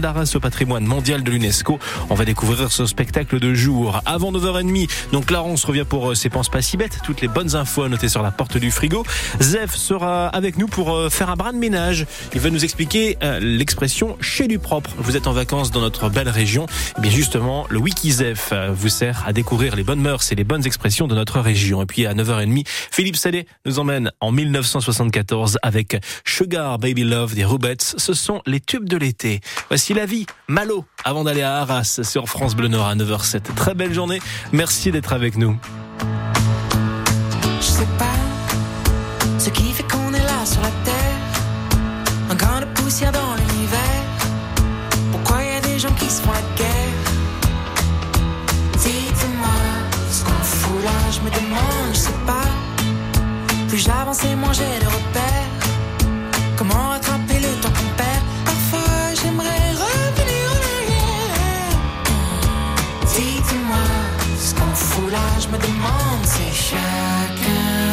d'Arras au patrimoine mondial de l'UNESCO. On va découvrir ce spectacle de jour. Avant 9h30, donc Clarence revient pour euh, ses penses pas si bêtes. Toutes les bonnes infos à noter sur la porte du frigo. Zef sera avec nous pour euh, faire un bras de ménage. Il va nous expliquer euh, l'expression chez du propre. Vous êtes en vacances dans notre belle région. Et bien justement, le Wiki Zef vous sert à découvrir les bonnes mœurs et les bonnes expressions de notre région. Et puis à 9h30, Philippe Salé nous emmène en 1974 avec Sugar Baby Love des Rubettes. Ce sont les tubes de l'été. La vie, Malo, avant d'aller à Arras sur France Bleu Nord à 9h07. Très belle journée. Merci d'être avec nous. Je sais pas ce qui fait qu'on est là sur la terre. Un de poussière dans l'univers. Pourquoi y a des gens qui se font la guerre? Dites-moi ce qu'on fout là, je me demande, je sais pas. Plus j'avance et moins j'ai de repères. Comment me demande, c'est chacun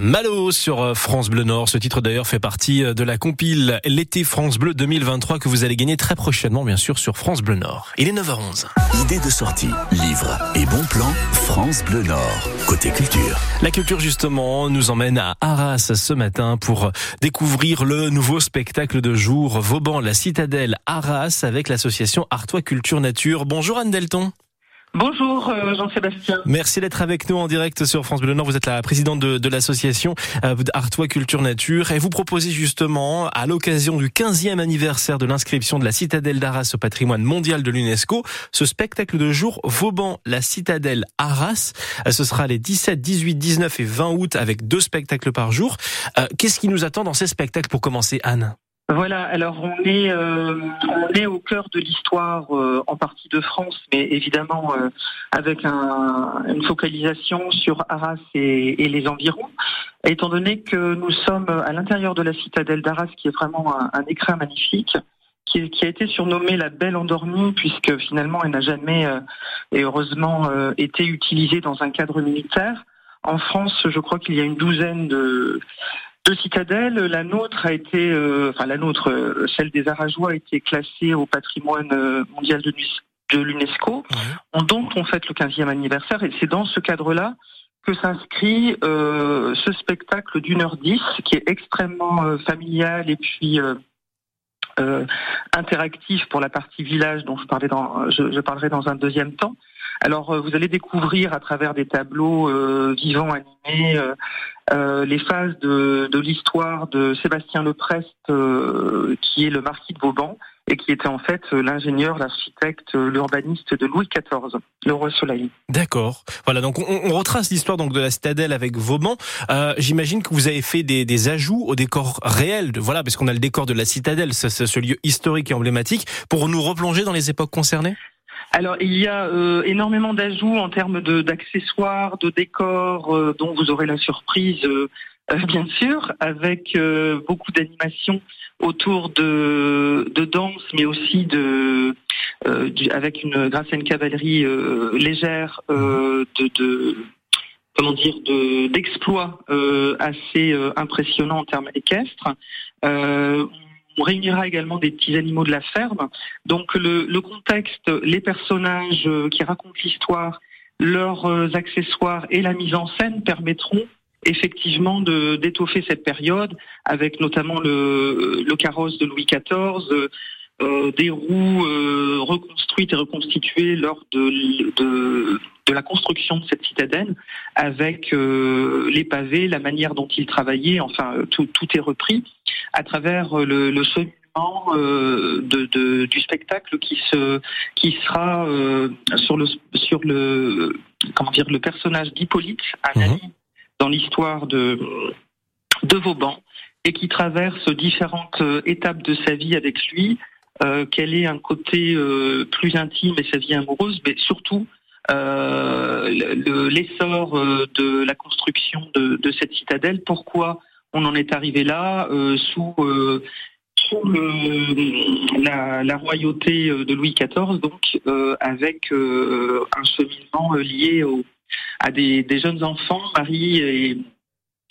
Malo sur euh, France Bleu Nord. Ce titre d'ailleurs fait partie euh, de la compile L'été France Bleu 2023 que vous allez gagner très prochainement bien sûr sur France Bleu Nord. Il est 9h11. Idée de sortie, livre et bon plan, France Bleu Nord. Côté culture. La culture justement nous emmène à Arras ce matin pour découvrir le nouveau spectacle de jour Vauban la citadelle Arras avec l'association Artois Culture Nature. Bonjour Anne Delton. Bonjour euh, Jean-Sébastien. Merci d'être avec nous en direct sur France Bleu Nord. Vous êtes la présidente de, de l'association euh, Artois Culture Nature et vous proposez justement, à l'occasion du 15e anniversaire de l'inscription de la citadelle d'Arras au patrimoine mondial de l'UNESCO, ce spectacle de jour Vauban, la citadelle Arras. Euh, Ce sera les 17, 18, 19 et 20 août avec deux spectacles par jour. Qu'est-ce qui nous attend dans ces spectacles pour commencer, Anne? Voilà, alors on est, euh, on est au cœur de l'histoire euh, en partie de France, mais évidemment euh, avec un, une focalisation sur Arras et, et, les environs, étant donné que nous sommes à l'intérieur de la citadelle d'Arras, qui est vraiment un, un écrin magnifique, qui, qui, a été surnommée la Belle Endormie, puisque finalement elle n'a jamais et heureusement été utilisée dans un cadre militaire. En France, je crois qu'il y a une douzaine de de citadelles. La nôtre a été, euh, enfin la nôtre, euh, celle des Arajois a été classée au patrimoine euh, mondial de, de l'UNESCO, ouais. dont on fête le 15e anniversaire. Et c'est dans ce cadre-là que s'inscrit euh, ce spectacle d'une heure dix, qui est extrêmement familial et puis interactif pour la partie village dont je, parlais dans, je, je parlerai dans un deuxième temps. Alors, vous allez découvrir à travers des tableaux vivants animés euh, euh, les phases de, de l'histoire de Sébastien Leprest, qui est le marquis de Vauban et qui était en fait l'ingénieur, l'architecte, l'urbaniste de Louis XIV, le roi Soleil. D'accord. Voilà, donc on, on retrace l'histoire donc de la citadelle avec Vauban. Euh, J'imagine que vous avez fait des, des, ajouts au décor réel, voilà, parce qu'on a le décor de la citadelle, ce, ce lieu historique et emblématique, pour nous replonger dans les époques concernées? Alors il y a euh, énormément d'ajouts en termes d'accessoires, de, de, décors, euh, dont vous aurez la surprise, euh, bien sûr, avec beaucoup d'animations autour de, de danse, mais aussi de du, avec une grâce à une cavalerie légère de, de comment dire d'exploits assez impressionnants en termes équestres. On réunira également des petits animaux de la ferme. Donc le, le contexte, les personnages qui racontent l'histoire, leurs accessoires et la mise en scène permettront effectivement de d'étoffer cette période avec notamment le, le carrosse de Louis XIV, euh, des roues euh, reconstruites et reconstituées lors de, de, de, la construction de cette citadelle, avec euh, les pavés, la manière dont ils travaillaient, enfin tout, tout est repris à travers le, le cheminement de, de, du spectacle qui se qui sera sur le sur le comment dire le personnage d'Hippolyte, un ami mmh. dans l'histoire de de Vauban et qui traverse différentes étapes de sa vie avec lui euh, quel est un côté euh, plus intime et sa vie amoureuse, mais surtout euh, l'essor euh, de la construction de, cette citadelle. Pourquoi on en est arrivé là sous sous le, la, royauté de Louis XIV, donc avec un cheminement lié à des, jeunes enfants, Marie et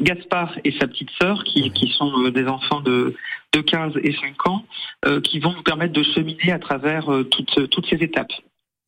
Gaspard et sa petite sœur, qui, sont des enfants de, de 15 et 5 ans, euh, qui vont nous permettre de cheminer à travers euh, toutes, toutes ces étapes.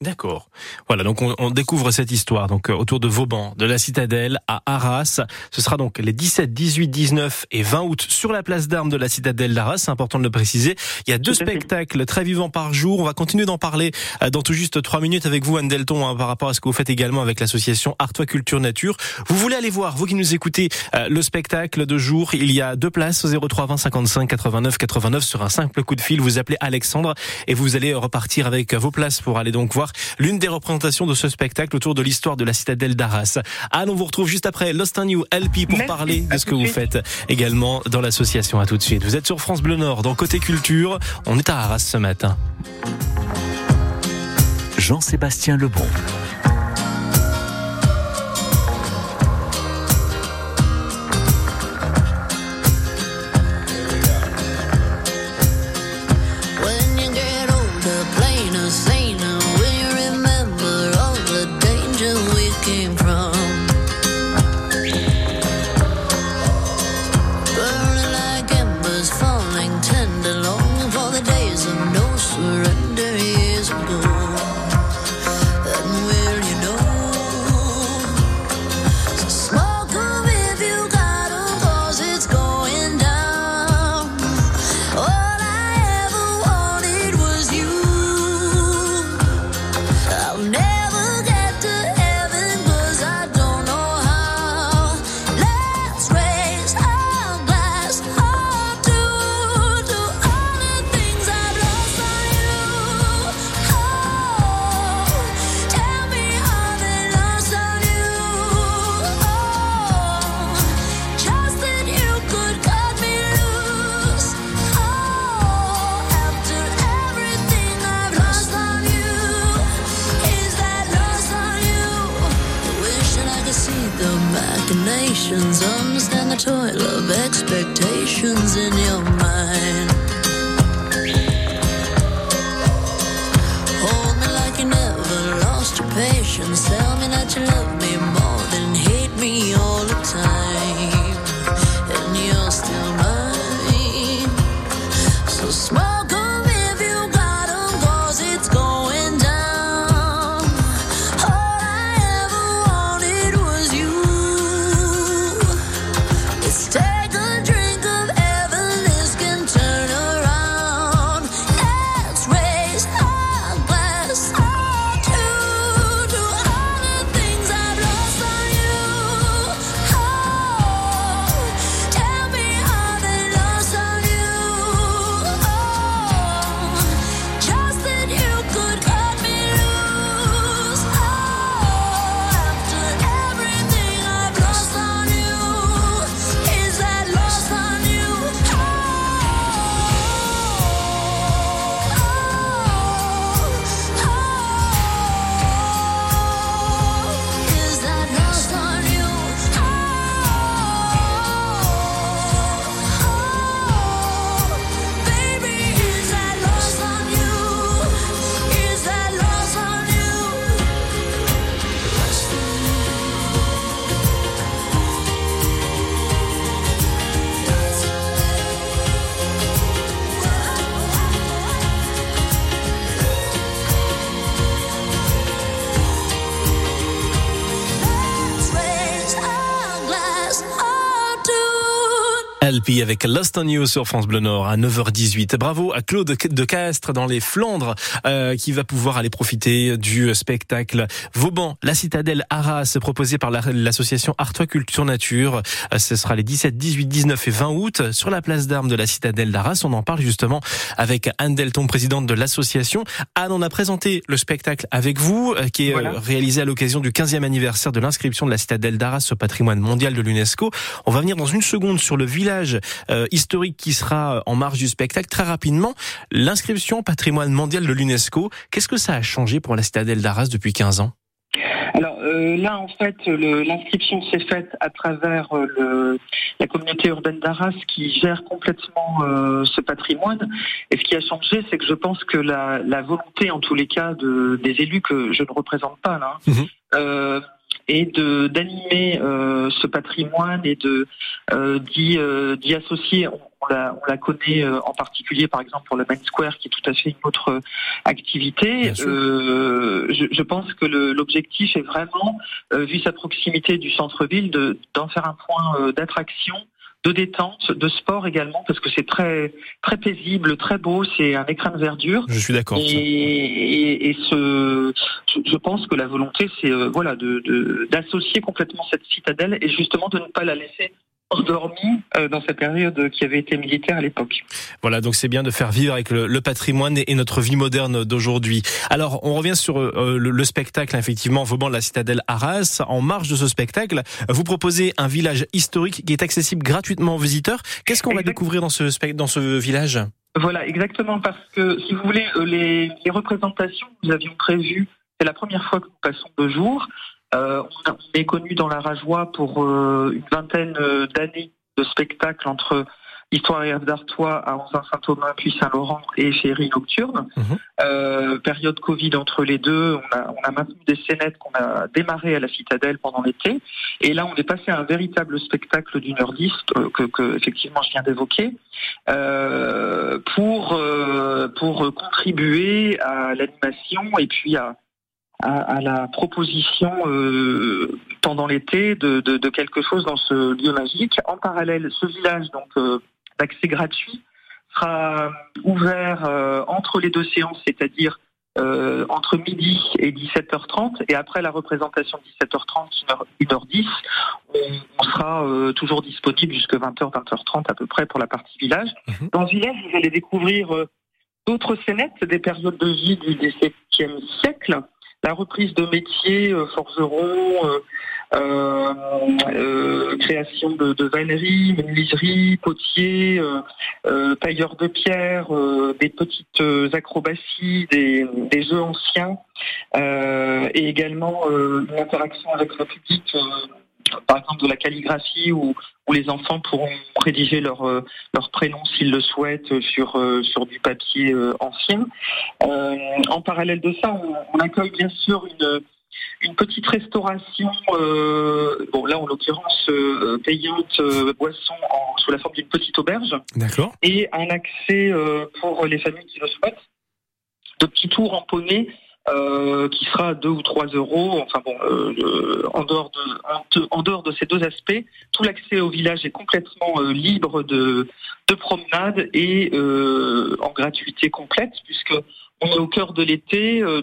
D'accord. Voilà, donc on, on, découvre cette histoire donc euh, autour de Vauban, de la citadelle à Arras. Ce sera donc les 17, 18, 19 et 20 août sur la place d'armes de la citadelle d'Arras. C'est important de le préciser. Il y a deux spectacles très vivants par jour. On va continuer d'en parler euh, dans tout juste trois minutes avec vous, Anne Delton, hein, par rapport à ce que vous faites également avec l'association Artois Culture Nature. Vous voulez aller voir, vous qui nous écoutez, euh, le spectacle de jour. Il y a deux places au 03 20 55 89 89 sur un simple coup de fil. Vous appelez Alexandre et vous allez repartir avec vos places pour aller donc voir l'une des représentations de ce spectacle autour de l'histoire de la citadelle d'Arras. Anne, on vous retrouve juste après Lost in You LP pour Merci. parler de ce que vous faites également dans l'association. À tout de suite. Vous êtes sur France Bleu Nord, dans Côté Culture. On est à Arras ce matin. Jean-Sébastien Lebon. Patience, understand the toil of expectations in your mind. LP avec Lost on You sur France Bleu Nord à 9h18. Bravo à Claude de Castres dans les Flandres euh, qui va pouvoir aller profiter du spectacle Vauban, la citadelle Arras proposé par la- l'association Artois Culture Nature. Euh, Ce sera les 17, 18, 19 et 20 août sur la place d'armes de la citadelle d'Arras. On en parle justement avec Anne Delton, présidente de l'association. Anne, on a présenté le spectacle avec vous euh, qui est Voilà. euh, réalisé à l'occasion du 15e anniversaire de l'inscription de la citadelle d'Arras au patrimoine mondial de l'UNESCO. On va venir dans une seconde sur le village euh, historique qui sera en marge du spectacle. Très rapidement, l'inscription au patrimoine mondial de l'UNESCO, qu'est-ce que ça a changé pour la citadelle d'Arras depuis 15 ans? Alors euh, là, en fait, l'inscription s'est faite à travers euh, le, la communauté urbaine d'Arras qui gère complètement euh, ce patrimoine. Et ce qui a changé, c'est que je pense que la, la volonté, en tous les cas, de, des élus que je ne représente pas là, Mhm. Est de d'animer euh, ce patrimoine et de euh, d'y euh, d'y associer. On, on la, on la connaît euh, en particulier, par exemple, pour le Main Square, qui est tout à fait une autre euh, activité. Euh, je, je pense que le- l'objectif est vraiment, euh, vu sa proximité du centre-ville, de- d'en faire un point euh, d'attraction, de détente, de sport également, parce que c'est très très paisible, très beau. C'est un écran de verdure. Je suis d'accord. Et, et, et ce, je, pense que la volonté, c'est euh, voilà, de de- d'associer complètement cette citadelle et justement de ne pas la laisser endormie euh, dans cette période qui avait été militaire à l'époque. Voilà, donc c'est bien de faire vivre avec le, le patrimoine et, notre vie moderne d'aujourd'hui. Alors, on revient sur euh, le, le spectacle, effectivement, Vauban, la citadelle Arras. En marge de ce spectacle, vous proposez un village historique qui est accessible gratuitement aux visiteurs. Qu'est-ce qu'on va découvrir dans ce, dans ce village? Voilà, exactement, parce que si vous voulez, euh, les, les représentations que nous avions prévues, c'est la première fois que nous passons deux jours. Euh, on, est connu dans la Rajoie pour euh, une vingtaine euh, d'années de spectacles entre Histoire et Rêve d'Artois à Anzin-Saint-Thomas, puis Saint-Laurent et Féerie Nocturne. Mhm. Euh, période Covid entre les deux, on a, on a maintenu des scénettes qu'on a démarrées à la Citadelle pendant l'été. Et là, on est passé à un véritable spectacle d'une heure dix euh, que, que effectivement je viens d'évoquer euh, pour euh, pour contribuer à l'animation et puis à à, à la proposition euh, pendant l'été de, de, de quelque chose dans ce lieu magique. En parallèle, ce village donc euh, d'accès gratuit sera ouvert euh, entre les deux séances, c'est-à-dire euh, entre midi et 17h30 et après la représentation de 17h30 1h10 on, on sera euh, toujours disponible jusque 20h 20h30 à peu près pour la partie village. Mhm. Dans ce village, vous allez découvrir euh, d'autres scénettes des périodes de vie du XVIIe siècle, la reprise de métiers, euh, forgeron, euh, euh, euh, création de, de vannerie, menuiserie, potier, euh, euh, tailleur de pierre, des petites acrobaties, des, des jeux anciens, et également une interaction avec le public par exemple de la calligraphie où, où les enfants pourront rédiger leur euh, leur prénom s'ils le souhaitent sur euh, sur du papier euh, ancien. Euh, en parallèle de ça, on, on accueille bien sûr une une petite restauration, euh, bon là en l'occurrence euh, payante euh, boisson en, sous la forme d'une petite auberge D'accord. et un accès pour les familles qui le souhaitent de petits tours en poney euh, qui sera à 2 ou 3 euros. Enfin bon, euh, en, dehors de, en, dehors de ces deux aspects, tout l'accès au village est complètement euh, libre de, de promenade et euh, en gratuité complète puisque on est au cœur de l'été. euh,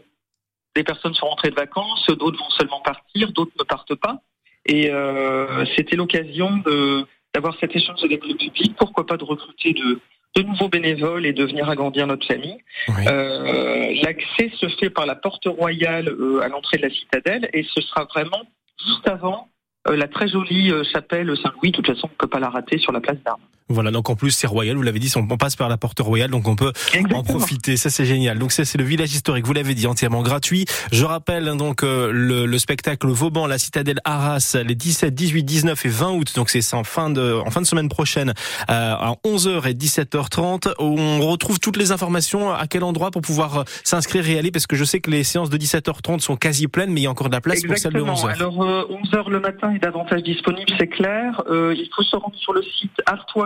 des personnes sont rentrées de vacances, d'autres vont seulement partir, d'autres ne partent pas. Et euh, c'était l'occasion de d'avoir cet échange avec le public. Pourquoi pas de recruter de, de nouveaux bénévoles et de venir agrandir notre famille. Oui. Euh, L'accès se fait par la porte royale euh, à l'entrée de la citadelle et ce sera vraiment juste avant euh, la très jolie euh, chapelle Saint-Louis. De toute façon, on ne peut pas la rater sur la place d'Armes. Voilà, donc en plus c'est royal, vous l'avez dit, on passe par la porte royale, donc on peut en profiter. Ça c'est génial. Donc ça c'est le village historique. Vous l'avez dit entièrement gratuit. Je rappelle hein, donc euh, le, le spectacle Vauban, la citadelle Arras, les 17, 18, 19 et 20 août. Donc c'est en fin de en fin de semaine prochaine euh, à 11h et 17h30. On retrouve toutes les informations à quel endroit pour pouvoir euh, s'inscrire et aller parce que je sais que les séances de 17h30 sont quasi pleines, mais il y a encore de la place pour celle de Exactement. 11h. Alors, euh, 11h le matin est davantage disponible, c'est clair. Euh, il faut se rendre sur le site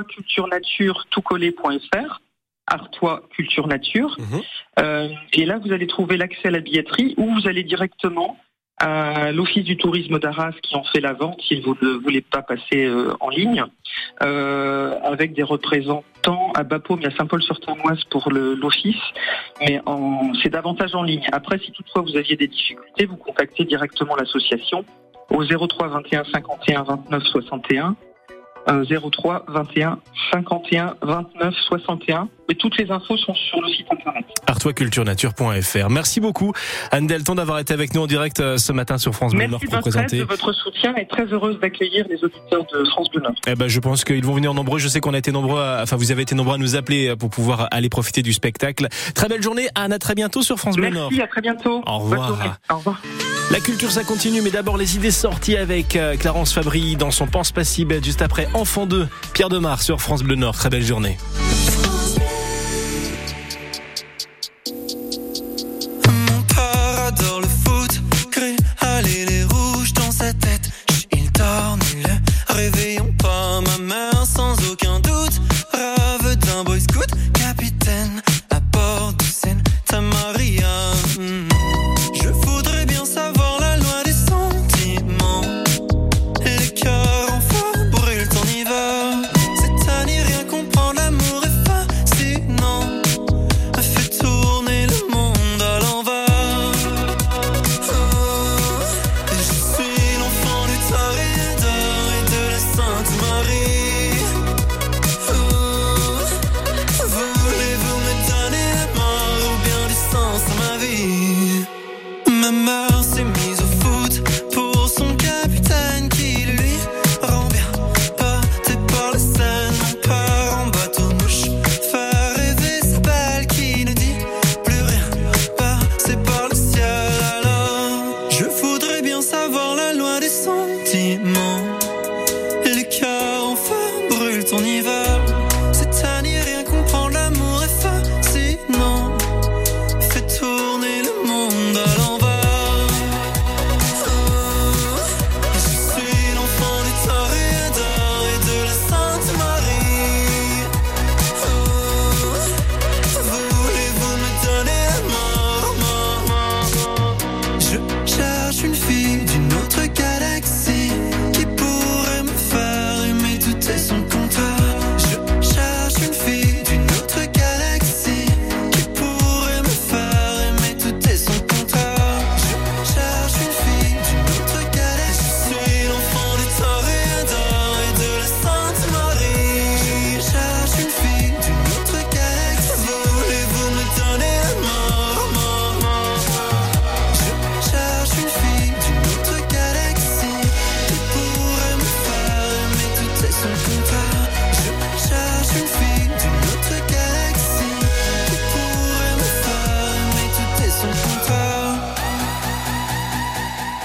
artoisculturenature.toutcollé.fr Artois Culture Nature. Mhm. Euh, et là, vous allez trouver l'accès à la billetterie ou vous allez directement à l'Office du tourisme d'Arras qui en fait la vente si vous ne voulez pas passer euh, en ligne, euh, avec des représentants à Bapaume et à Saint-Paul-sur-Ternoise pour l'Office, mais c'est davantage en ligne. Après, si toutefois vous aviez des difficultés, vous contactez directement l'association au 03 21 51 29 61. Euh, 03 21 51 29 61. Mais toutes les infos sont sur le site internet. artoisculturenature.fr. Merci beaucoup Anne Delton d'avoir été avec nous en direct euh, ce matin sur France Bleu Nord pour présenter. de votre soutien et très heureuse d'accueillir les auditeurs de France Bleu Nord. Eh ben, je pense qu'ils vont venir nombreux. Je sais qu'on a été nombreux, à- enfin, vous avez été nombreux à nous appeler euh, pour pouvoir aller profiter du spectacle. Très belle journée, Anne. À très bientôt sur France Bleu Nord. Merci, à très bientôt. Au revoir. journée. Au revoir. La culture, ça continue, mais d'abord les idées sorties avec euh, Clarence Fabry dans son Pense pas si bête, juste après Enfant 2, Pierre Demar sur France Bleu Nord. Très belle journée.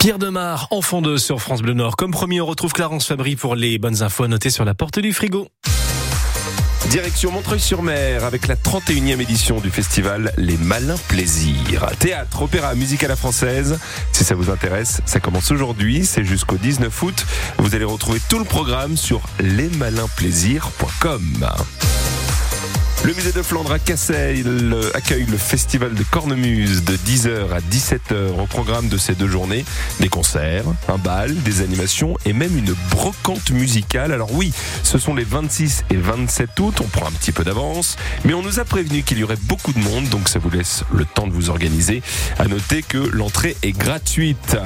Pierre Demar, enfant de sur France Bleu Nord. Comme promis, on retrouve Clarence Fabry pour les bonnes infos notées sur la porte du frigo. Direction Montreuil-sur-Mer avec la 31e édition du festival Les Malins Plaisirs. Théâtre, opéra, musique à la française. Si ça vous intéresse, ça commence aujourd'hui, c'est jusqu'au 19 août. Vous allez retrouver tout le programme sur lesmalinsplaisirs.com. Le musée de Flandre à Cassel accueille le festival de cornemuse de 10h à 17h au programme de ces deux journées. Des concerts, un bal, des animations et même une brocante musicale. Alors oui, ce sont les 26 et 27 août, on prend un petit peu d'avance, mais on nous a prévenu qu'il y aurait beaucoup de monde, donc ça vous laisse le temps de vous organiser. À noter que l'entrée est gratuite.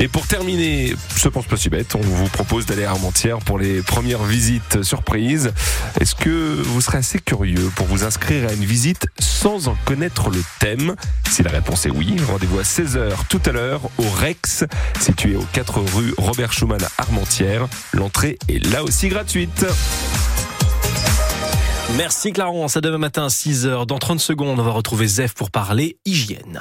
Et pour terminer, je pense pas si bête, on vous propose d'aller à Armentières pour les premières visites surprises. Est-ce que vous serez assez curieux pour vous inscrire à une visite sans en connaître le thème Si la réponse est oui, rendez-vous à 16h tout à l'heure au Rex, situé aux 4 rue Robert Schumann à Armentières. L'entrée est là aussi gratuite. Merci Clarence, à demain matin 6h. Dans 30 secondes, on va retrouver Zef pour parler hygiène.